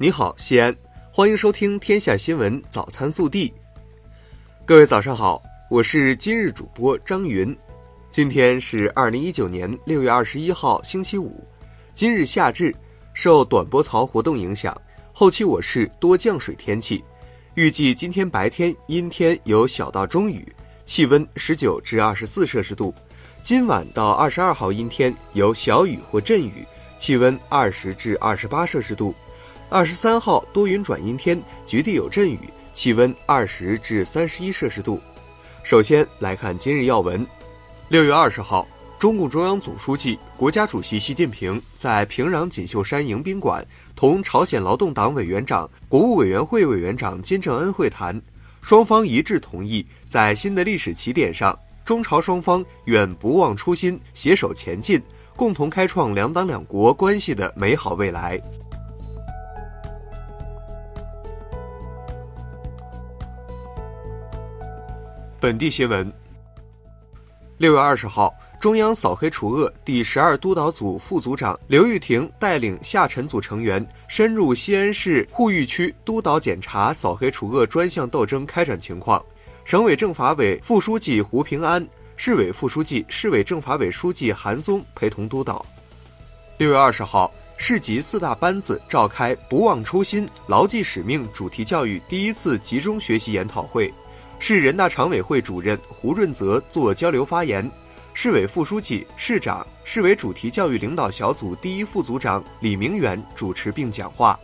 你好，西安，欢迎收听《天下新闻早餐速递》。各位早上好，我是今日主播张云。今天是二零一九年六月二十一号，星期五。今日夏至，受短波槽活动影响，后期我市多降水天气。预计今天白天阴天有小到中雨，气温十九至二十四摄氏度。今晚到二十二号阴天有小雨或阵雨，气温二十至二十八摄氏度。二十三号多云转阴天，局地有阵雨，气温二十至三十一摄氏度。首先来看今日要闻。六月二十号，中共中央总书记、国家主席习近平在平壤锦绣山迎宾馆同朝鲜劳动党委员长、国务委员会委员长金正恩会谈，双方一致同意在新的历史起点上，中朝双方愿不忘初心，携手前进，共同开创两党两国关系的美好未来。本地新闻。六月二十号，中央扫黑除恶第十二督导组副组长刘玉婷带领下沉组成员深入西安市闱玉区督导检查扫黑除恶专项斗争开展情况。省委政法委副书记胡平安、市委副书记、市委政法委书记韩松陪同督导。六月二十号，市级四大班子召开“不忘初心，牢记使命”主题教育第一次集中学习研讨会。市人大常委会主任胡润泽作交流发言，市委副书记、市长、市委主题教育领导小组第一副组长李明远主持并讲话。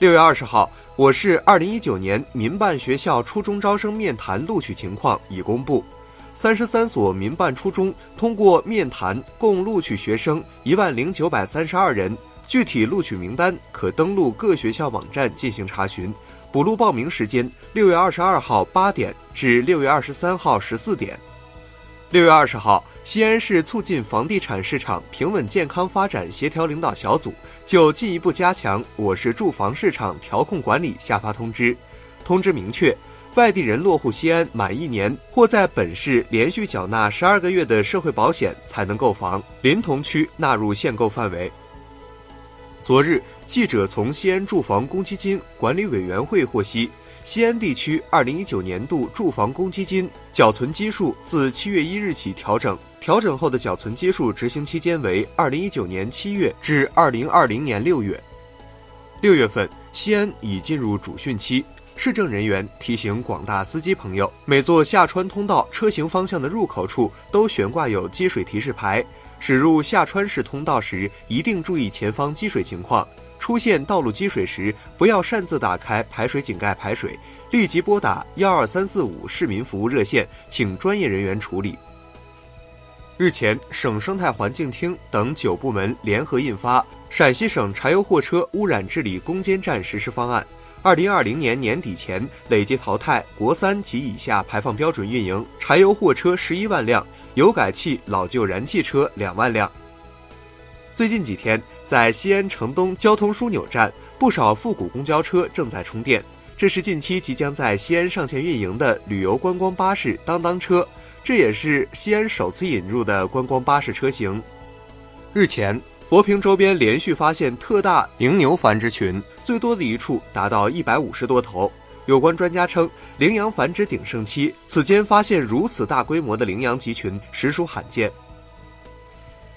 六月二十号，我市二零一九年民办学校初中招生面谈录取情况已公布，三十三所民办初中通过面谈共录取学生一万零九百三十二人，具体录取名单可登录各学校网站进行查询。补录报名时间：六月二十二号八点至六月二十三号十四点。六月二十号，西安市促进房地产市场平稳健康发展协调领导小组就进一步加强我市住房市场调控管理下发通知。通知明确，外地人落户西安满一年或在本市连续缴纳十二个月的社会保险才能购房，临潼区纳入限购范围。昨日，记者从西安住房公积金管理委员会获悉，西安地区2019年度住房公积金缴存基数自7月1日起调整，调整后的缴存基数执行期间为2019年7月至2020年6月。六月份，西安已进入主汛期。市政人员提醒广大司机朋友，每座下川通道车行方向的入口处都悬挂有积水提示牌。驶入下川市通道时，一定注意前方积水情况。出现道路积水时，不要擅自打开排水井盖排水，立即拨打幺二三四五市民服务热线，请专业人员处理。日前，省生态环境厅等九部门联合印发《陕西省柴油货车污染治理攻坚战实施方案》。二零二零年年底前累计淘汰国三及以下排放标准运营柴油货车十一万辆，油改气老旧燃气车两万辆。最近几天，在西安城东交通枢纽站，不少复古公交车正在充电。这是近期即将在西安上线运营的旅游观光巴士当当车，这也是西安首次引入的观光巴士车型。日前。佛坪周边连续发现特大羚牛繁殖群，最多的一处达到一百五十多头。有关专家称，羚羊繁殖鼎盛期，此间发现如此大规模的羚羊集群，实属罕见。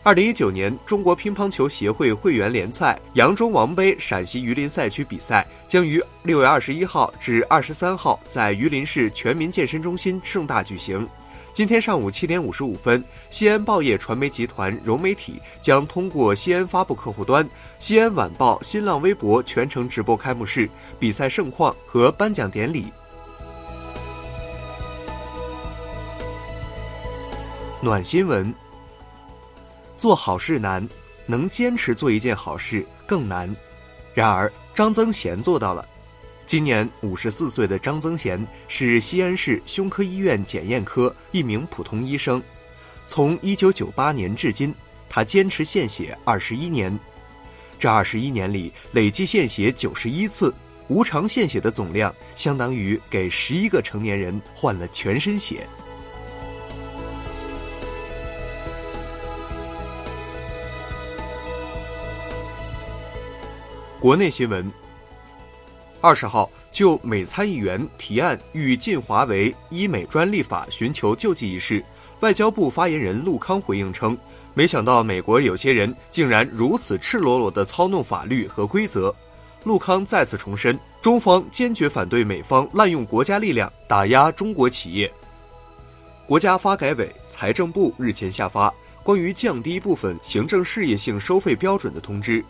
二零一九年中国乒乓球协会会员联赛扬州王杯陕西榆林赛区比赛将于六月二十一号至二十三号在榆林市全民健身中心盛大举行。今天上午七点五十五分，西安报业传媒集团融媒体将通过西安发布客户端、西安晚报新浪微博全程直播开幕式、比赛盛况和颁奖典礼。暖新闻：做好事难，能坚持做一件好事更难。然而，张增贤做到了。今年五十四岁的张增贤是西安市胸科医院检验科一名普通医生，从一九九八年至今，他坚持献血二十一年，这二十一年里累计献血九十一次，无偿献血的总量相当于给十一个成年人换了全身血。国内新闻。二十号就美参议员提案欲禁华为医美专利法寻求救济一事，外交部发言人陆康回应称，没想到美国有些人竟然如此赤裸裸地操弄法律和规则。陆康再次重申，中方坚决反对美方滥用国家力量打压中国企业。国家发改委、财政部日前下发关于降低部分行政事业性收费标准的通知，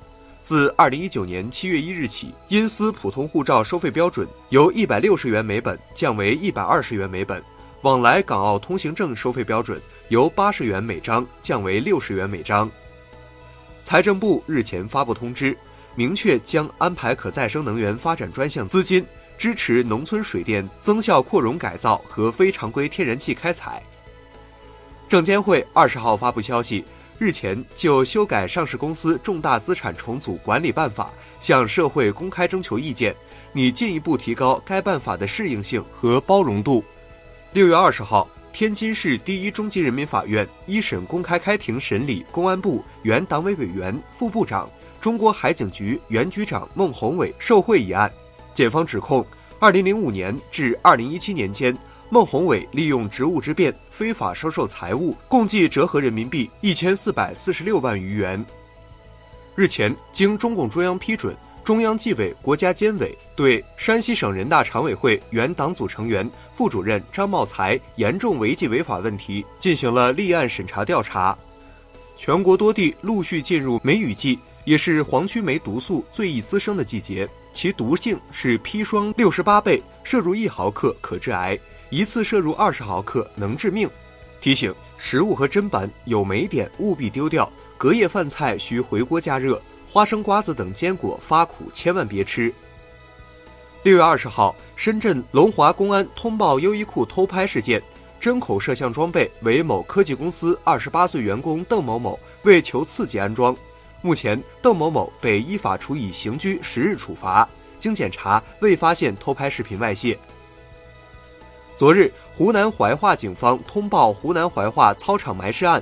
自二零一九年七月一日起，因私普通护照收费标准由一百六十元每本降为一百二十元每本，往来港澳通行证收费标准由八十元每张降为六十元每张。财政部日前发布通知，明确将安排可再生能源发展专项资金。支持农村水电增效扩容改造和非常规天然气开采。证监会二十号发布消息，日前就修改上市公司重大资产重组管理办法向社会公开征求意见，拟进一步提高该办法的适应性和包容度。六月二十号，天津市第一中级人民法院一审公开开庭审理公安部原党委委员、副部长、中国海警局原局长孟宏伟受贿一案。检方指控，二零零五年至二零一七年间，孟宏伟利用职务之便非法收受财物，共计折合人民币一千四百四十六万余元。日前，经中共中央批准，中央纪委国家监委对山西省人大常委会原党组成员、副主任张茂才严重违纪违法问题进行了立案审查调查。全国多地陆续进入梅雨季，也是黄曲霉毒素最易滋生的季节。其毒性是砒霜六十八倍，摄入一毫克可致癌，一次摄入二十毫克能致命。提醒：食物和砧板有霉点务必丢掉，隔夜饭菜需回锅加热，花生、瓜子等坚果发苦千万别吃。六月二十号，深圳龙华公安通报优衣库偷拍事件，针口摄像装备为某科技公司二十八岁员工邓某某为求刺激安装。目前，邓某某被依法处以刑拘十日处罚。经检查，未发现偷拍视频外泄。昨日，湖南怀化警方通报湖南怀化操场埋尸案。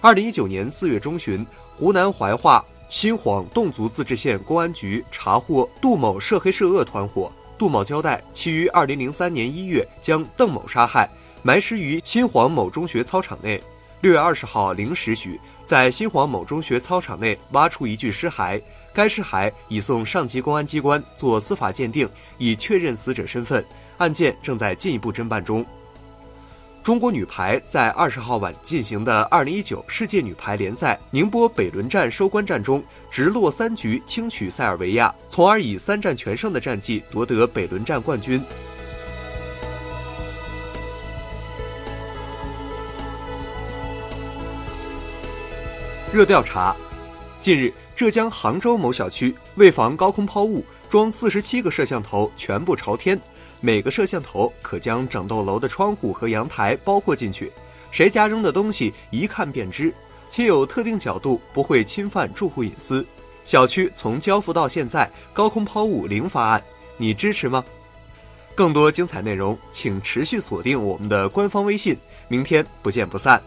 二零一九年四月中旬，湖南怀化新晃侗族自治县公安局查获杜某涉黑涉恶团伙。杜某交代，其于二零零三年一月将邓某杀害，埋尸于新晃某中学操场内。六月二十号零时许，在新晃某中学操场内挖出一具尸骸，该尸骸已送上级公安机关做司法鉴定，已确认死者身份，案件正在进一步侦办中。中国女排在二十号晚进行的二零一九世界女排联赛宁波北仑站收官战中，直落三局轻取塞尔维亚，从而以三战全胜的战绩夺得北仑站冠军。热调查：近日，浙江杭州某小区为防高空抛物，装四十七个摄像头，全部朝天，每个摄像头可将整栋楼的窗户和阳台包括进去，谁家扔的东西一看便知，且有特定角度，不会侵犯住户隐私。小区从交付到现在，高空抛物零发案，你支持吗？更多精彩内容，请持续锁定我们的官方微信，明天不见不散。